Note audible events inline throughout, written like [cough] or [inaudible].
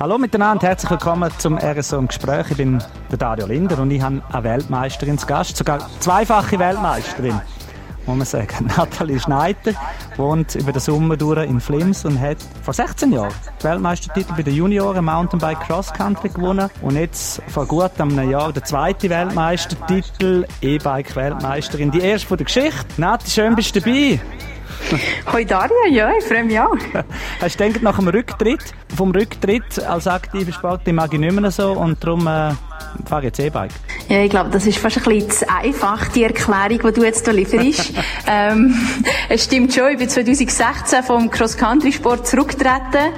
Hallo miteinander, herzlich willkommen zum RSO im Gespräch. Ich bin der Dario Linder und ich habe eine Weltmeisterin zu Gast, sogar zweifache Weltmeisterin, muss man sagen. [laughs] Nathalie Schneider wohnt über den Sommer durch in Flims und hat vor 16 Jahren den Weltmeistertitel bei den Junioren Mountainbike Cross Country gewonnen und jetzt vor gut einem Jahr der zweite Weltmeistertitel E-Bike Weltmeisterin, die erste von der Geschichte. Nati, schön bist du dabei. [laughs] Hoi Daria, ja, ich freue mich auch. [laughs] Hast du gedacht, nach dem Rücktritt, vom Rücktritt als aktive Sportler mag ich nicht mehr so und darum äh, fahre ich jetzt E-Bike? Ja, ich glaube, das ist fast ein bisschen zu einfach, die Erklärung, die du jetzt hier lieferst. [laughs] ähm, es stimmt schon, ich bin 2016 vom Cross-Country-Sport zurückgetreten.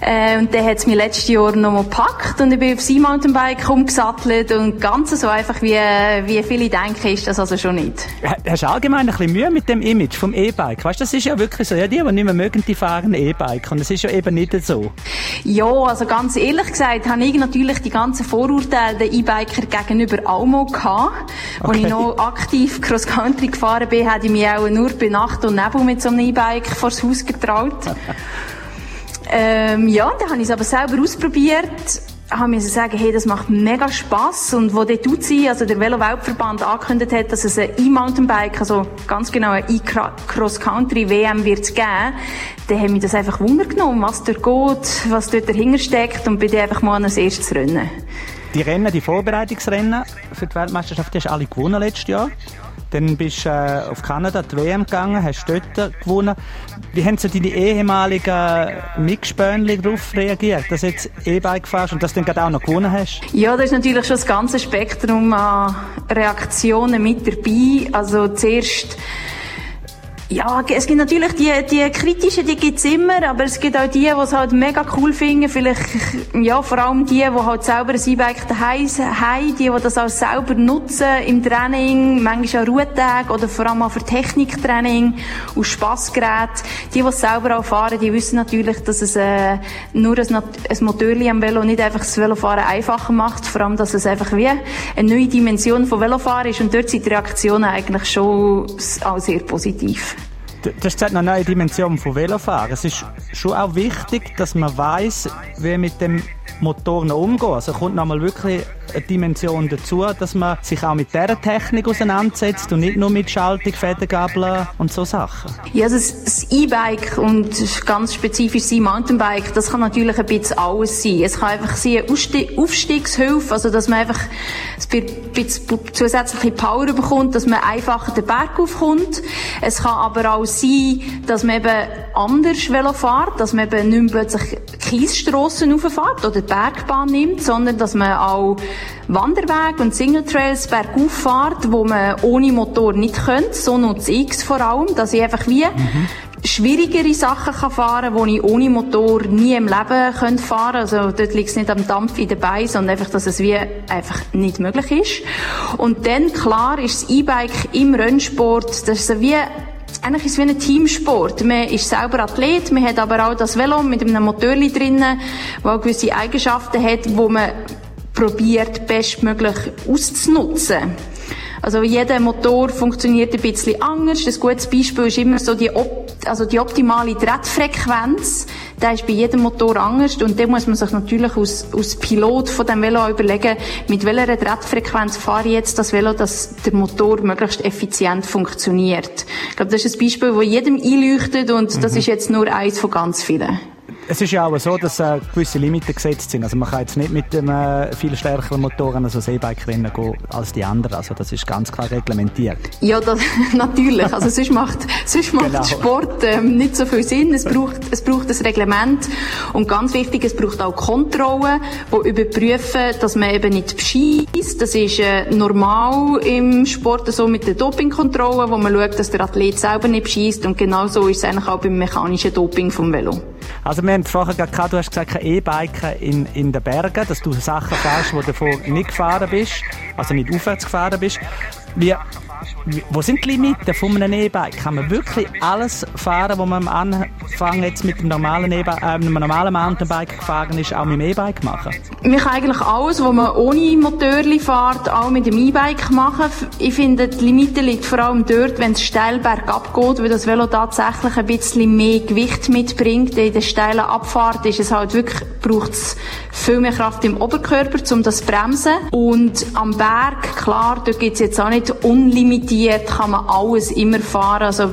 Äh, und dann hat es mich letztes Jahr nochmal gepackt und ich bin aufs E-Mountainbike umgesattelt und ganz so einfach, wie, wie viele denken, ist das also schon nicht. Hast du allgemein ein bisschen Mühe mit dem Image vom E-Bike? Weißt du, das ist ja wirklich so. Ja, die, die nicht mehr mögen, die fahren E-Bike und das ist ja eben nicht so. Ja, also ganz ehrlich gesagt, habe ich natürlich die ganzen Vorurteile den E-Biker gegenüber auch mal gehabt. Okay. Als ich noch aktiv Cross-Country gefahren bin, hätte ich mich auch nur bei Nacht und Nebel mit so einem E-Bike vors Haus getraut. [laughs] Ähm, ja, dann habe ich es aber selber ausprobiert habe mir sagen, hey, das macht mega Spass und wo der Duzi, also der Velo-Weltverband angekündigt hat, dass es ein E-Mountainbike, also ganz genau ein E-Cross-Country-WM wird geben, dann haben mich das einfach Wunder genommen, was dort geht, was dort dahinter steckt und bin dann einfach mal an das erste Rennen. Die Rennen, die Vorbereitungsrennen für die Weltmeisterschaft, die hast du alle gewonnen letztes Jahr. Dann bist du äh, auf Kanada die WM gegangen, hast dort gewonnen. Wie haben so deine ehemaligen Mitspönchen darauf reagiert, dass du jetzt E-Bike fährst und dass du dann gerade auch noch gewonnen hast? Ja, da ist natürlich schon das ganze Spektrum an Reaktionen mit dabei. Also zuerst ja, es gibt natürlich die, die kritischen, die gibt's immer, aber es gibt auch die, die es halt mega cool finden. Vielleicht, ja, vor allem die, die halt selber ein E-Bike daheim haben, die, die das auch selber nutzen im Training, manchmal auch Ruhetage oder vor allem auch für Techniktraining und Spassgerät. Die, die es selber auch fahren, die wissen natürlich, dass es äh, nur ein, ein Motorli am Velo nicht einfach das Velofahren einfacher macht, vor allem, dass es einfach wie eine neue Dimension von Velofahren ist und dort sind die Reaktionen eigentlich schon auch sehr positiv. Das ist eine neue Dimension von Velofahren. Es ist schon auch wichtig, dass man weiß, wie mit dem Motoren umgehen. Also kommt nochmal wirklich eine Dimension dazu, dass man sich auch mit dieser Technik auseinandersetzt und nicht nur mit Schaltung, Federgabeln und so Sachen. Ja, also das E-Bike und ganz spezifisch das E-Mountainbike, das kann natürlich ein bisschen alles sein. Es kann einfach sein eine Aufstiegshilfe, also dass man einfach ein bisschen zusätzliche Power bekommt, dass man einfacher den Berg aufkommt. Es kann aber auch sein, dass man eben anders Velo fährt, dass man eben nicht mehr plötzlich Kiesstrassen rauffährt oder die Bergbahn nimmt, sondern dass man auch Wanderweg und Singletrails bergauf fährt, wo man ohne Motor nicht könnte. So nutze ich es vor allem, dass ich einfach wie mhm. schwierigere Sachen kann fahren kann, die ich ohne Motor nie im Leben könnte fahren Also dort liegt es nicht am Dampf in den Beinen, sondern einfach, dass es wie einfach nicht möglich ist. Und dann, klar, ist das E-Bike im Rennsport, das ist wie eigentlich ist es wie ein Teamsport. Man ist selber Athlet, man hat aber auch das Velo mit einem Motorli drinnen, das gewisse Eigenschaften hat, wo man probiert, bestmöglich auszunutzen. Also jeder Motor funktioniert ein bisschen anders. Ein gutes Beispiel ist immer so die, Op also die optimale Drehfrequenz. Der ist bei jedem Motor anders und da muss man sich natürlich aus, aus Pilot von dem Velo überlegen, mit welcher Drehfrequenz fahre ich jetzt das Velo, dass der Motor möglichst effizient funktioniert. Ich glaube, das ist ein Beispiel, das jedem einleuchtet und mhm. das ist jetzt nur eins von ganz vielen. Es ist ja auch so, dass äh, gewisse Limiten gesetzt sind. Also man kann jetzt nicht mit einem äh, viel stärkeren Motor an so E-Bike-Rennen gehen als die anderen. Also das ist ganz klar reglementiert. Ja, das, [laughs] natürlich. Also sonst macht, sonst macht genau. Sport ähm, nicht so viel Sinn. Es braucht, es braucht ein Reglement. Und ganz wichtig, es braucht auch Kontrollen, die überprüfen, dass man eben nicht beschießt. Das ist äh, normal im Sport so mit der Dopingkontrolle, wo man schaut, dass der Athlet selber nicht beschießt. Und genauso ist es eigentlich auch beim mechanischen Doping vom Velo. Also wir haben vorher gerade du hast gesagt, E-Biken in, in den Bergen, dass du Sachen fährst, wo du davor nicht gefahren bist, also nicht aufwärts gefahren bist. Wie wo sind die Limiten von einem E-Bike? Kann man wirklich alles fahren, was man am Anfang jetzt mit dem normalen, e äh, einem normalen Mountainbike gefahren ist, auch mit dem E-Bike machen? Man kann eigentlich alles, was man ohne Motorli fährt, auch mit dem E-Bike machen. Ich finde, die Limite liegt vor allem dort, wenn es steil bergab geht, weil das Velo tatsächlich ein bisschen mehr Gewicht mitbringt. In der steilen Abfahrt ist es halt wirklich, braucht es viel mehr Kraft im Oberkörper, um das zu bremsen. Und am Berg, klar, dort gibt es jetzt auch nicht unlimitiert, kann man alles immer fahren. Also,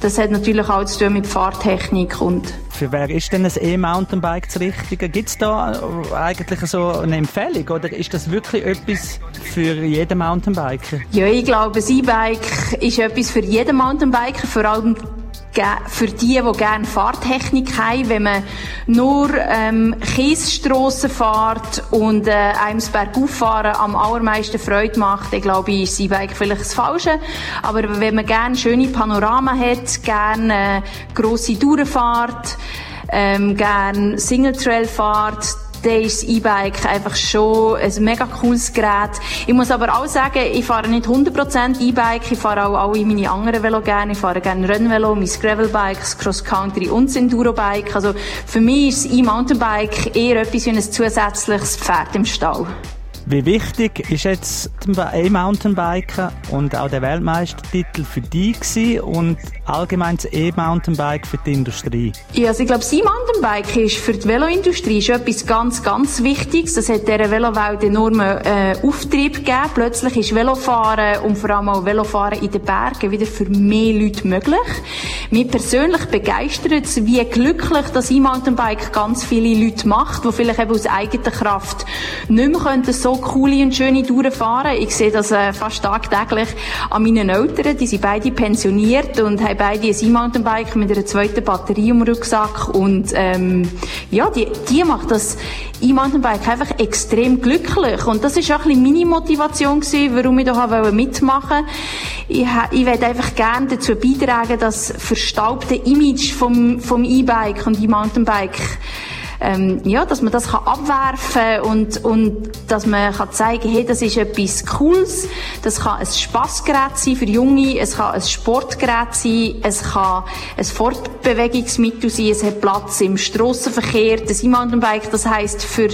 das hat natürlich auch zu tun mit Fahrtechnik und für wer ist denn ein E-Mountainbike das Richtige? Gibt es da eigentlich so eine Empfehlung oder ist das wirklich etwas für jeden Mountainbiker? Ja, ich glaube, ein E-Bike ist etwas für jeden Mountainbiker, vor allem für die, die gerne Fahrtechnik haben, wenn man nur ähm, Kiesstrassen fährt und äh, einem das Bergauffahren am allermeisten Freude macht, dann glaube ich, ist E-Bike vielleicht das Falsche. Aber wenn man gerne schöne Panorama hat, gerne äh, grosse Tourenfahrt, ähm, gerne Single Trail fahrt, dann ist das E-Bike einfach schon ein mega cooles Gerät. Ich muss aber auch sagen, ich fahre nicht 100% E-Bike, ich fahre auch alle meine anderen Velo gerne. Ich fahre gerne Rennvelo, mein Gravelbike, das Cross-Country und das Enduro-Bike. Also für mich ist das E-Mountainbike eher etwas wie ein zusätzliches Pferd im Stall. Wie wichtig ist jetzt E-Mountainbiken und auch der Weltmeistertitel für dich und allgemein das E-Mountainbike für die Industrie? Ja, also ich glaube, das E-Mountainbike ist für die Veloindustrie ist etwas ganz, ganz Wichtiges. Das hat dieser Velowelt enormen äh, Auftrieb gegeben. Plötzlich ist Velofahren und vor allem auch Velofahren in den Bergen wieder für mehr Leute möglich. Mich persönlich begeistert es, wie glücklich das E-Mountainbike ganz viele Leute macht, die vielleicht eben aus eigener Kraft nicht mehr so coole und schöne Touren fahren. Ich sehe das äh, fast tagtäglich an meinen Eltern. Die sind beide pensioniert und haben beide ein E-Mountainbike mit einer zweiten Batterie im Rucksack. Und ähm, ja, die, die macht das E-Mountainbike einfach extrem glücklich. Und das ist auch ein bisschen meine Motivation gewesen, warum ich da mitmachen wollte. Ich, ich werde einfach gerne dazu beitragen, dass verstaubte Image vom, vom E-Bike und E-Mountainbike ähm, ja, dass man das kann abwerfen und und dass man kann zeigen, hey, das ist etwas Cooles. Das kann ein Spaßgerät sein für Junge, es kann ein Sportgerät sein, es kann ein Fortbewegungsmittel sein, es hat Platz im Strassenverkehr. Das E-Mountainbike, das heißt für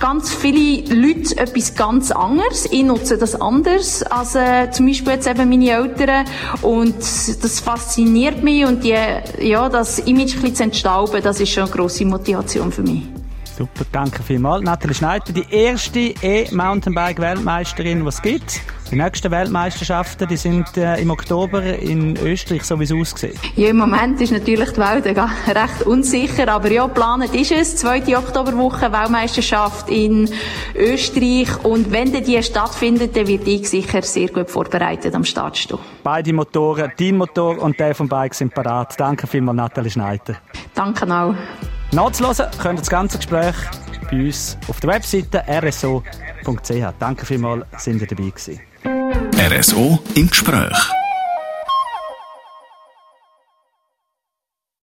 ganz viele Leute etwas ganz anderes. Ich nutze das anders als äh, zum Beispiel jetzt eben meine Eltern und das fasziniert mich und die, ja, das Image ein bisschen zu entstauben, das ist schon eine grosse Motivation für mich. Super, danke vielmals. Nathalie Schneider, die erste E-Mountainbike-Weltmeisterin, die es gibt. Die nächsten Weltmeisterschaften, die sind äh, im Oktober in Österreich, so wie es aussieht. Ja, im Moment ist natürlich die Welt [laughs] recht unsicher, aber ja, geplant ist es. Zweite Oktoberwoche, Weltmeisterschaft in Österreich. Und wenn die stattfindet, dann wird ich sicher sehr gut vorbereitet am Start stehen. Beide Motoren, dein Motor und der vom Bike sind parat. Danke vielmals, Nathalie Schneider. Danke auch. Nachzuhören könnt ihr das ganze Gespräch bei uns auf der Webseite rso.ch. Danke vielmals, sind ihr dabei gewesen. RSO im Gespräch.